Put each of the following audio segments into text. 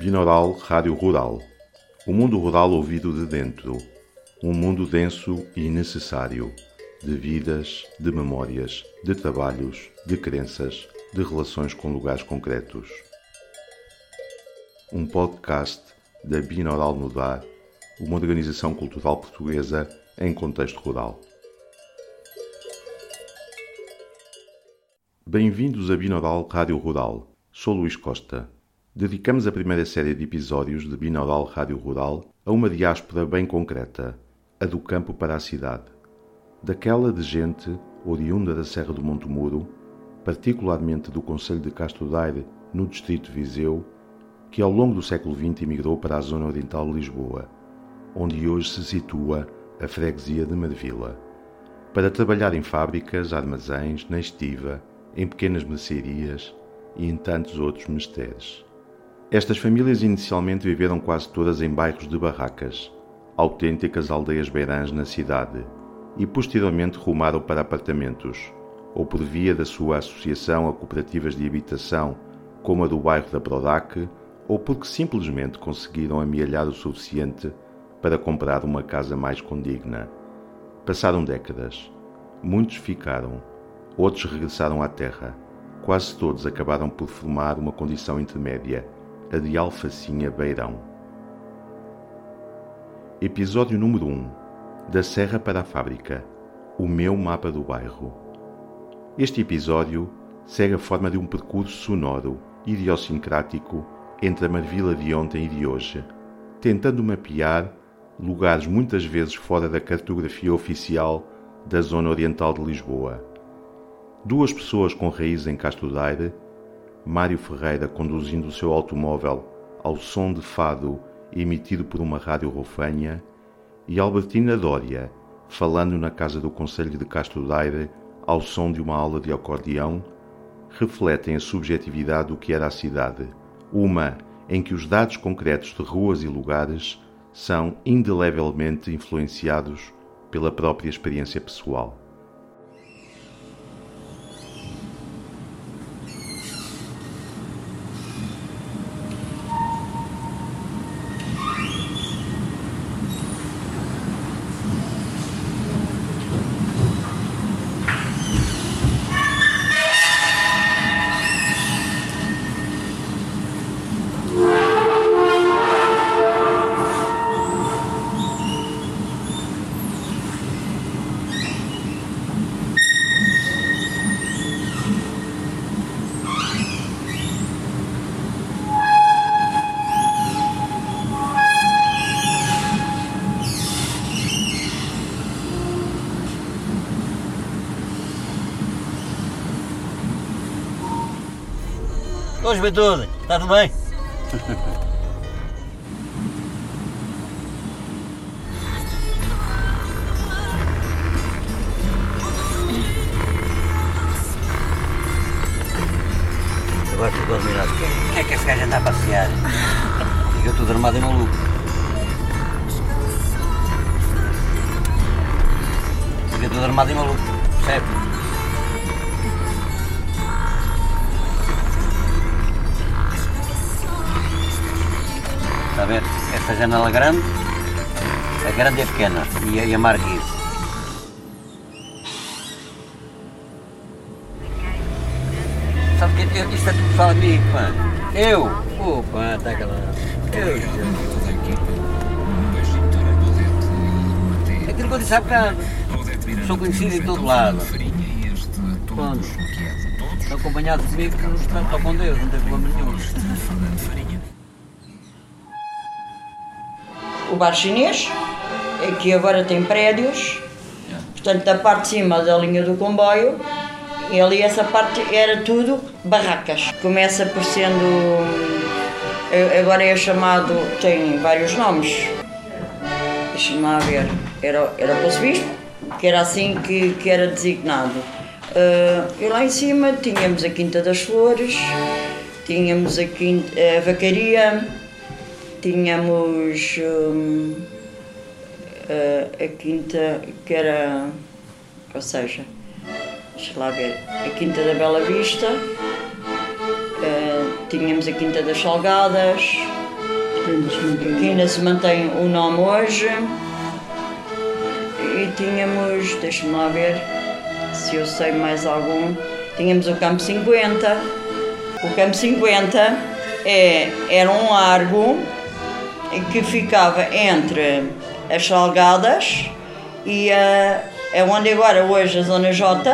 Binaural Rádio Rural. O mundo rural ouvido de dentro. Um mundo denso e necessário. De vidas, de memórias, de trabalhos, de crenças, de relações com lugares concretos. Um podcast da Binaural Mudar, uma organização cultural portuguesa em contexto rural. Bem-vindos a Binaural Rádio Rural. Sou Luís Costa. Dedicamos a primeira série de episódios de Binaural Rádio Rural a uma diáspora bem concreta, a do campo para a cidade. Daquela de gente oriunda da Serra do Monte Muro, particularmente do Conselho de Castro Daire, no distrito de Viseu, que ao longo do século XX emigrou para a zona oriental de Lisboa, onde hoje se situa a freguesia de Marvila, para trabalhar em fábricas, armazéns, na estiva, em pequenas mercearias e em tantos outros mistérios. Estas famílias inicialmente viveram quase todas em bairros de barracas, autênticas aldeias beirãs na cidade, e posteriormente rumaram para apartamentos, ou por via da sua associação a cooperativas de habitação, como a do bairro da Prodac, ou porque simplesmente conseguiram amealhar o suficiente para comprar uma casa mais condigna. Passaram décadas. Muitos ficaram, outros regressaram à terra quase todos acabaram por formar uma condição intermédia, a de alfacinha beirão. Episódio número 1 Da Serra para a Fábrica O meu mapa do bairro. Este episódio segue a forma de um percurso sonoro, idiosincrático, entre a Marvila de ontem e de hoje, tentando mapear lugares muitas vezes fora da cartografia oficial da zona oriental de Lisboa Duas pessoas com raiz em Castro Daire, Mário Ferreira conduzindo o seu automóvel ao som de fado emitido por uma rádio rofanha, e Albertina Dória falando na casa do Conselho de Castro Daire ao som de uma aula de acordeão, refletem a subjetividade do que era a cidade, uma em que os dados concretos de ruas e lugares são indelevelmente influenciados pela própria experiência pessoal. Ô juventude, está tudo bem? Agora ficou admirado. Quem é que esse gajo anda a passear? Fica tudo armado e maluco. Fica tudo armado e maluco, percebe? Esta janela grande, a grande é pequena e a, a marquise. Sabe que eu, isto é tudo fala comigo, pá. Eu? Opa, está calado. Eu. Aquilo que eu disse há bocado. Sou conhecido em todo lado. Pronto. Estão acompanhados comigo, estão com Deus, não tem problema nenhum. O bar chinês, que agora tem prédios, portanto, da parte de cima da linha do comboio, e ali essa parte era tudo barracas. Começa por sendo, eh, agora é chamado, tem vários nomes, deixa-me lá ver, era, era o Poço que era assim que, que era designado. Uh, e lá em cima tínhamos a Quinta das Flores, tínhamos a, quinta, a Vacaria, tínhamos hum, a, a, quinta que era, ou seja, deixa lá ver, a quinta da Bela Vista, uh, tínhamos a quinta das Salgadas, que ainda se mantém o nome hoje. E tínhamos, deixa-me lá ver se eu sei mais algum, tínhamos o Campo 50. O Campo 50 é, era um largo que ficava entre as Salgadas e a, é onde agora hoje a Zona J.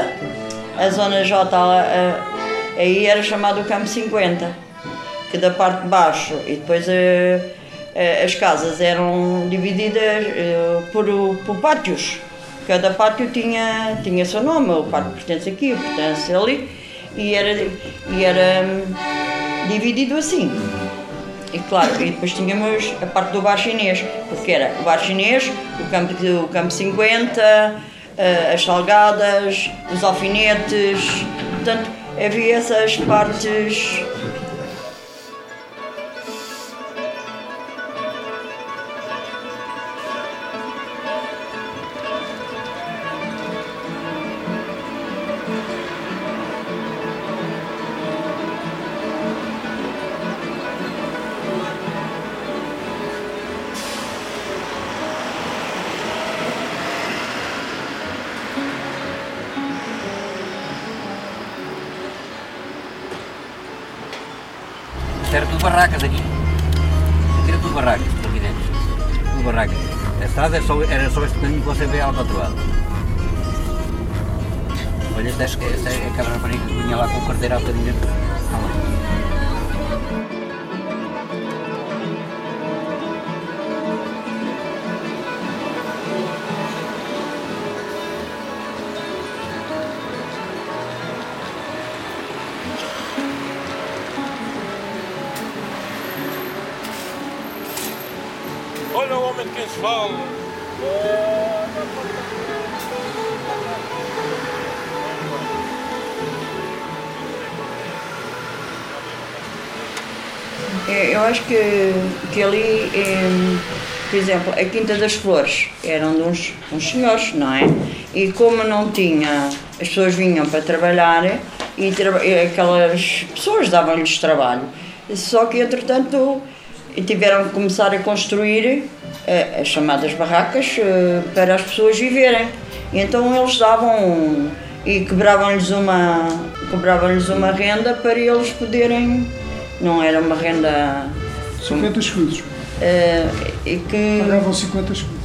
A Zona J a, aí era chamado o Campo 50, que da parte de baixo e depois a, as casas eram divididas eh, por, por pátios. Cada pátio tinha, tinha seu nome, o pátio pertence aqui, o pertence ali, e era, e era hum, dividido assim. E claro, e depois tínhamos a parte do bar chinês, porque era o bar chinês, o campo, o campo 50, eh, as salgadas, os alfinetes, portanto havia essas partes barracas aqui. Era tudo barracas, aqui dentro. Tudo barracas. A estrada era só, era só este caminho que você vê alcatroado. Olha, esta, é aquela rapariga que vinha lá com o carteiro há bocadinho fala. É, eu acho que, que ali, é, por exemplo, a Quinta das Flores eram de uns, uns senhores, não é? E como não tinha, as pessoas vinham para trabalhar e, e aquelas pessoas davam-lhes trabalho. Só que, entretanto, tiveram que começar a construir as chamadas barracas uh, para as pessoas viverem. E então eles davam e quebravam-lhes uma, quebravam-lhes uma renda para eles poderem não era uma renda. 50 escudos. Uh, e que... Pagavam 50 escudos.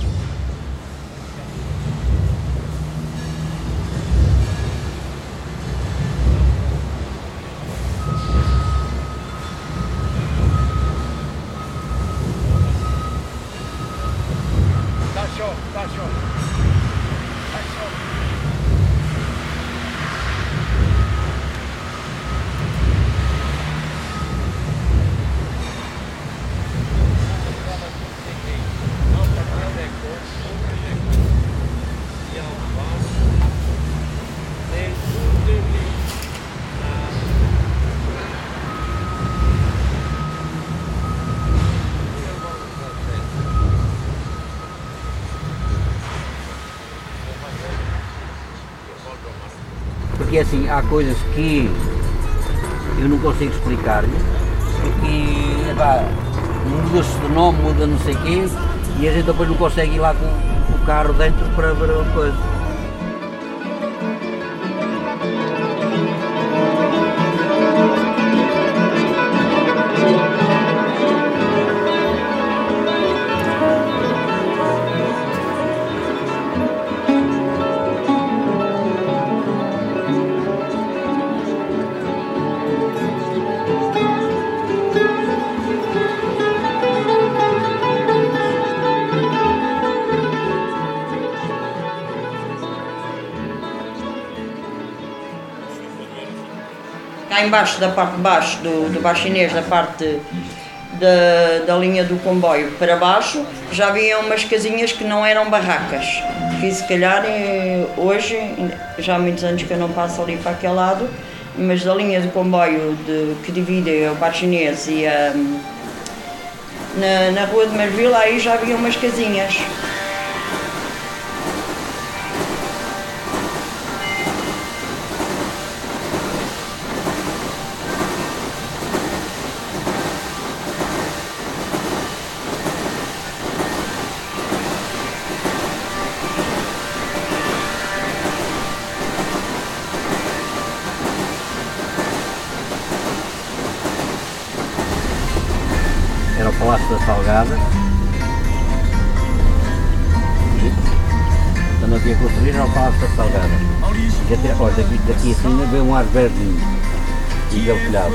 Porque assim, há coisas que eu não consigo explicar-lhe, porque epá, muda-se de nome, muda não sei o quê, e a gente depois não consegue ir lá com, o carro dentro para ver a coisa. Embaixo, da parte de baixo do, do bar chinês, da parte da, da linha do comboio para baixo, já havia umas casinhas que não eram barracas. Que se calhar eh, hoje, já há muitos anos que eu não passo ali para aquele lado, mas da linha do comboio de, que divide o bar chinês e a, na, na rua de Marvila, aí já havia umas casinhas. o Palácio da Salgada. Estando aqui a construir é o Palácio da Salgada. E até, olha, daqui, daqui assim vê um ar verdinho. E é o telhado.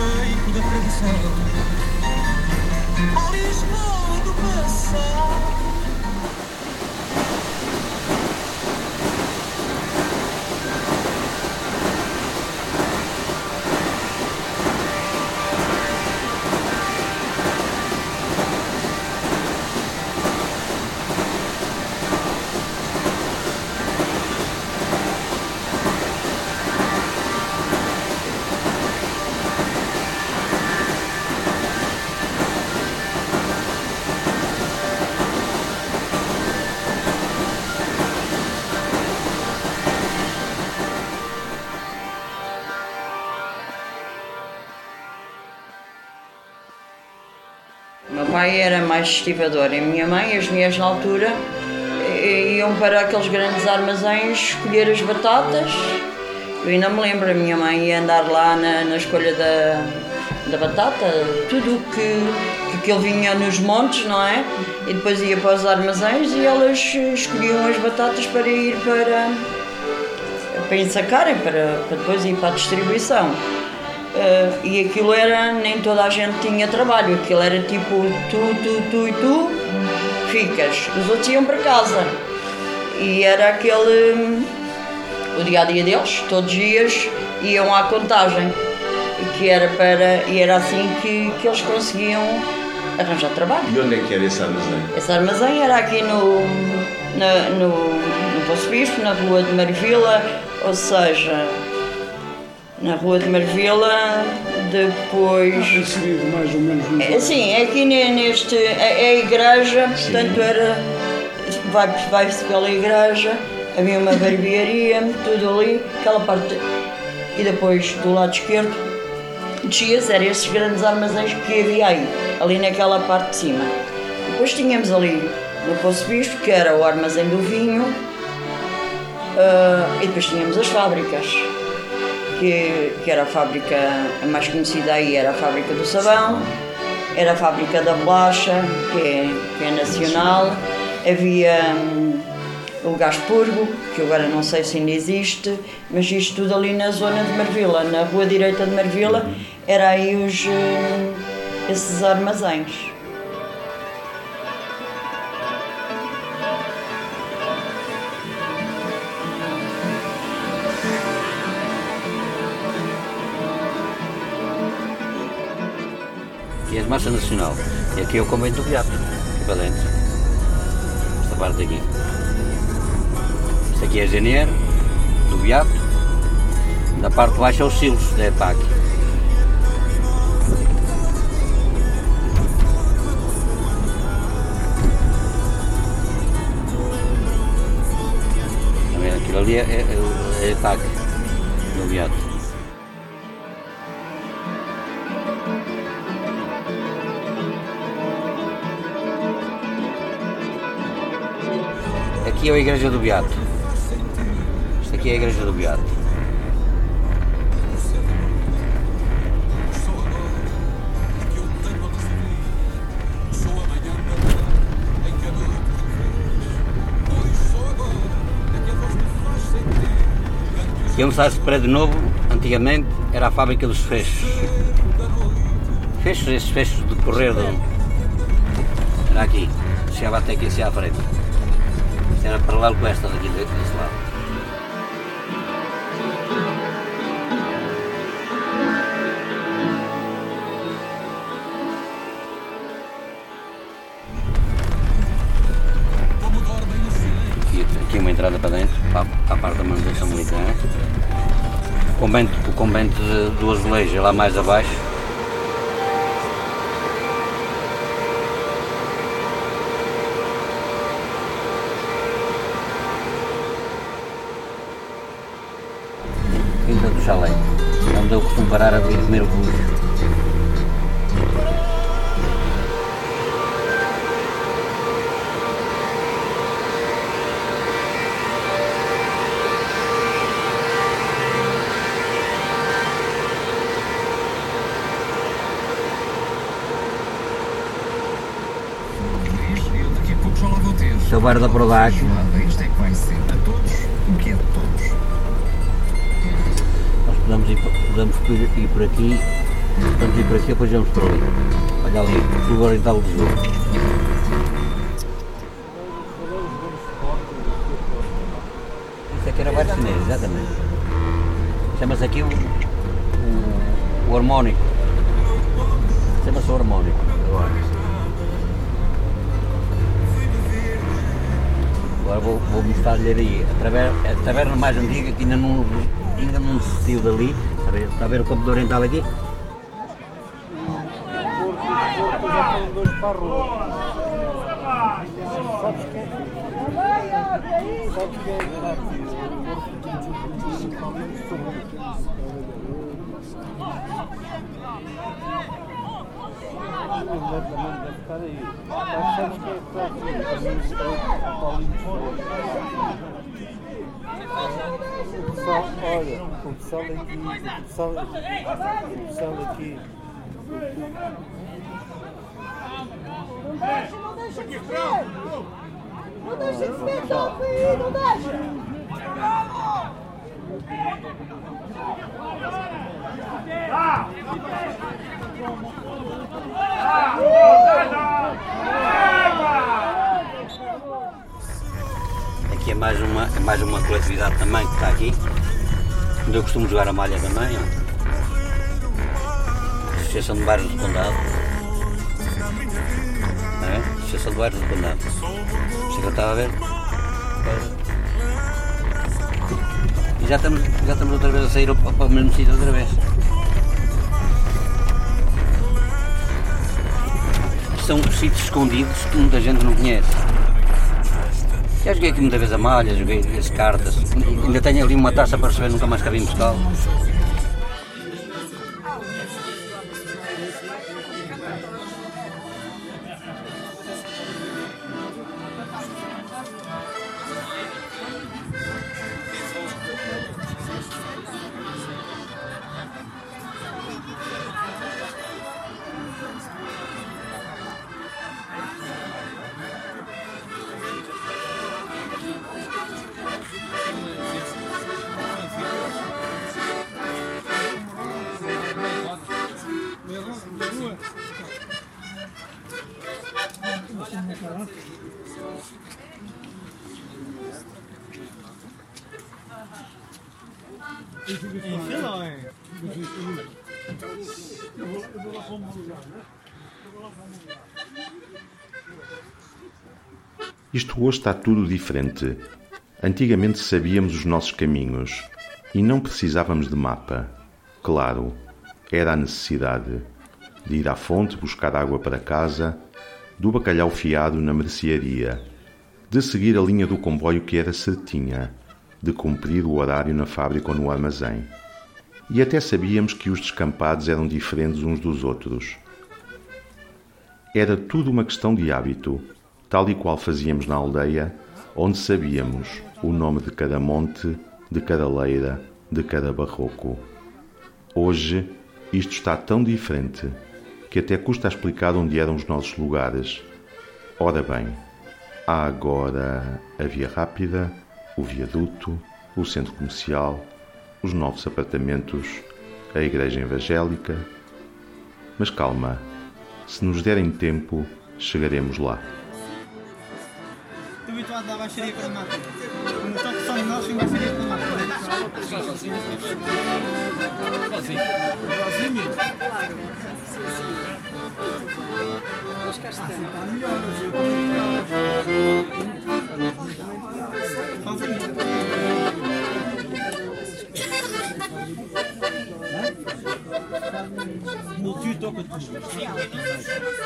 Pai era mais estivador e a minha mãe e as minhas na altura eh, iam para aqueles grandes armazéns escolher as batatas. Eu ainda me lembro, a minha mãe ia andar lá na, na escolha da, da batata, tudo o que, que aquilo vinha nos montes, não é? E depois ia para os armazéns e elas escolhiam as batatas para ir para, para ensacarem, para, para depois ir para a distribuição. Eh, e aquilo era, nem toda a gente tinha trabalho, aquilo era tipo tu, tu, tu e tu ficas, os outros iam para casa. E era aquele, o dia a dia deles, todos os dias iam à contagem. E que era para, e era assim que, que eles conseguiam arranjar trabalho. E onde é que era esse armazém? Esse armazém era aqui no, na, no, no Poço Bispo, na rua de Marvila, ou seja, na rua de Marvila, depois. Inserido mais ou menos no. É, Sim, é aqui ne- neste. É, é a igreja, portanto era. Vai- Vai-se pela igreja, havia uma barbearia, tudo ali, aquela parte. E depois do lado esquerdo, descia-se, eram esses grandes armazéns que havia aí, ali naquela parte de cima. Depois tínhamos ali no Poço Bispo, que era o armazém do vinho, ah, e depois tínhamos as fábricas que, que era a fábrica mais conhecida aí, era a fábrica do sabão, era a fábrica da bolacha, que é, que é nacional, havia hum, o Gaspurgo, que agora não sei se ainda existe, mas isto tudo ali na zona de Marvila, na rua direita de Marvila, era aí os, hum, esses armazéns. A Marcha Nacional. E aqui é o convento do Beato, dentro. Esta parte aqui. Isto aqui é Janeiro, do Beato. Na parte de baixo é os silos da EPAC. Aquilo ali é, é, é EPAC, do Beato. Aqui é a igreja do Beato. Isto aqui é a igreja do Beato. E onde está esse prédio novo, antigamente era a fábrica dos fechos. Fechos, esses fechos de correr. Era aqui, chegava até aqui assim à frente. Era paralelo com esta daqui desse lado. Aqui, uma entrada para dentro, para, a parte da manutenção militar. O convento, o convento do azulejo é lá mais abaixo. É de todos. Nós podemos ir, podemos ir, ir por aqui, podemos ir por aqui, depois vamos por ali. Olha ali, Clube Oriental Lisboa. Isso aqui era bar chinês, exatamente. Chama-se aqui o, o, o harmónico. Aí a, taver- a taverna mais antiga que ainda não, ainda não se saiu dali. Está a ver, está a ver o campo do Oriental aqui? Pessoal, olha, o pessoal aqui, o pessoal, o pessoal aqui. Não deixa, não deixa de ver! Não deixa de ver, top aí, não deixa! Aqui é mais uma, é mais uma coletividade também que está aqui. Onde eu costumo jogar a malha também. Ó. Associação de Bairros do Condado. É? Associação de Bairros do Condado. Você já estava a ver? E já estamos, já estamos outra vez a sair para o mesmo sítio outra vez. São sítios escondidos que muita gente não conhece. Já joguei aqui muitas vezes a malha, joguei as cartas. Ainda tenho ali uma taça para receber, nunca mais cabia em Isto hoje está tudo diferente. Antigamente sabíamos os nossos caminhos e não precisávamos de mapa. Claro, era a necessidade de ir à fonte buscar água para casa, do bacalhau fiado na mercearia, de seguir a linha do comboio que era certinha, de cumprir o horário na fábrica ou no armazém. E até sabíamos que os descampados eram diferentes uns dos outros. Era tudo uma questão de hábito, tal e qual fazíamos na aldeia, onde sabíamos o nome de cada monte, de cada leira, de cada barroco. Hoje, isto está tão diferente que até custa explicar onde eram os nossos lugares. Ora bem, há agora a Via Rápida, o Viaduto, o Centro Comercial, os novos apartamentos, a Igreja Evangélica. Mas calma, se nos derem tempo, chegaremos lá. Habituado à baixaria para mata. Como está que são nós, em baixaria para mata. Sozinho? Multi toca tudo. Na verdade, não.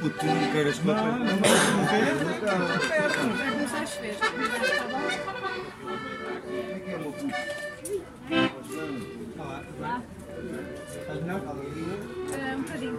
Puto, tu não queiras papel. Não, não, não quero. Vai começar a chover. Estás melhor? É, um bocadinho.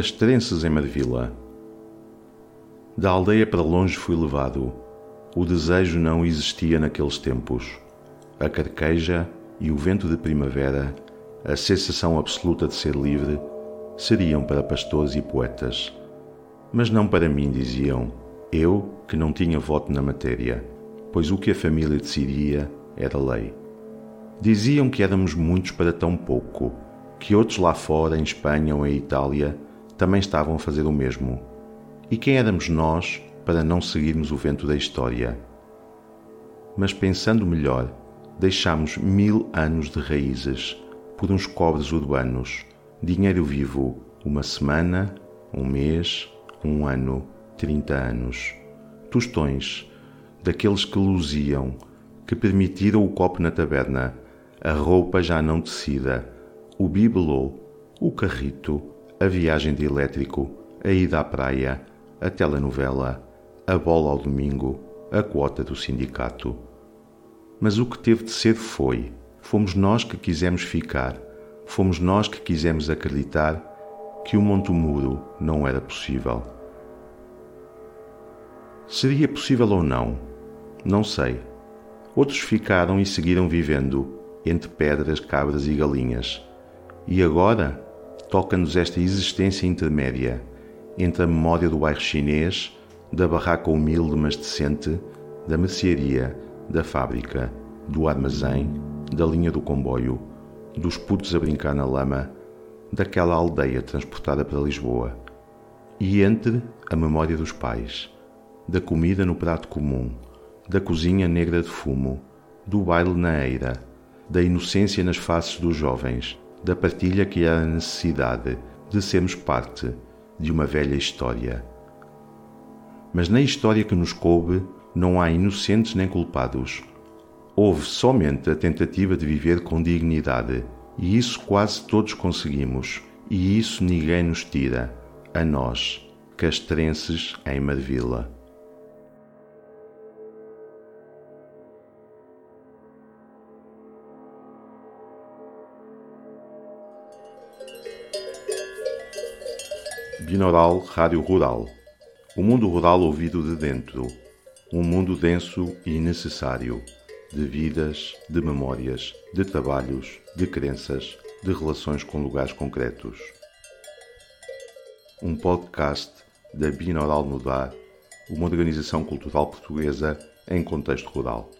Castrenses em Marvila. Da aldeia para longe fui levado. O desejo não existia naqueles tempos. A carqueja e o vento de primavera, a sensação absoluta de ser livre, seriam para pastores e poetas. Mas não para mim, diziam, eu que não tinha voto na matéria, pois o que a família decidia era lei. Diziam que éramos muitos para tão pouco, que outros lá fora, em Espanha ou em Itália, também estavam a fazer o mesmo. E quem éramos nós para não seguirmos o vento da história? Mas pensando melhor, deixamos mil anos de raízes por uns cobres urbanos, dinheiro vivo, uma semana, um mês, um ano, trinta anos. Tostões, daqueles que luziam, que permitiram o copo na taberna, a roupa já não tecida, o bibelô, o carrito, a viagem de elétrico, a ida à praia, a telenovela, a bola ao domingo, a quota do sindicato. Mas o que teve de ser foi. Fomos nós que quisemos ficar, fomos nós que quisemos acreditar que o Monte Muro não era possível. Seria possível ou não? Não sei. Outros ficaram e seguiram vivendo entre pedras, cabras e galinhas. E agora toca-nos esta existência intermédia entre a memória do bairro chinês, da barraca humilde mas decente, da mercearia, da fábrica, do armazém, da linha do comboio, dos putos a brincar na lama, daquela aldeia transportada para Lisboa. E entre a memória dos pais, da comida no prato comum, da cozinha negra de fumo, do baile na eira, da inocência nas faces dos jovens, da partilha que era a necessidade de sermos parte de uma velha história. Mas na história que nos coube não há inocentes nem culpados. Houve somente a tentativa de viver com dignidade, e isso quase todos conseguimos, e isso ninguém nos tira, a nós, castrenses em Marvila. Binaural Rádio Rural. O mundo rural ouvido de dentro. Um mundo denso e necessário. De vidas, de memórias, de trabalhos, de crenças, de relações com lugares concretos. Um podcast da Binaural Mudar, uma organização cultural portuguesa em contexto rural.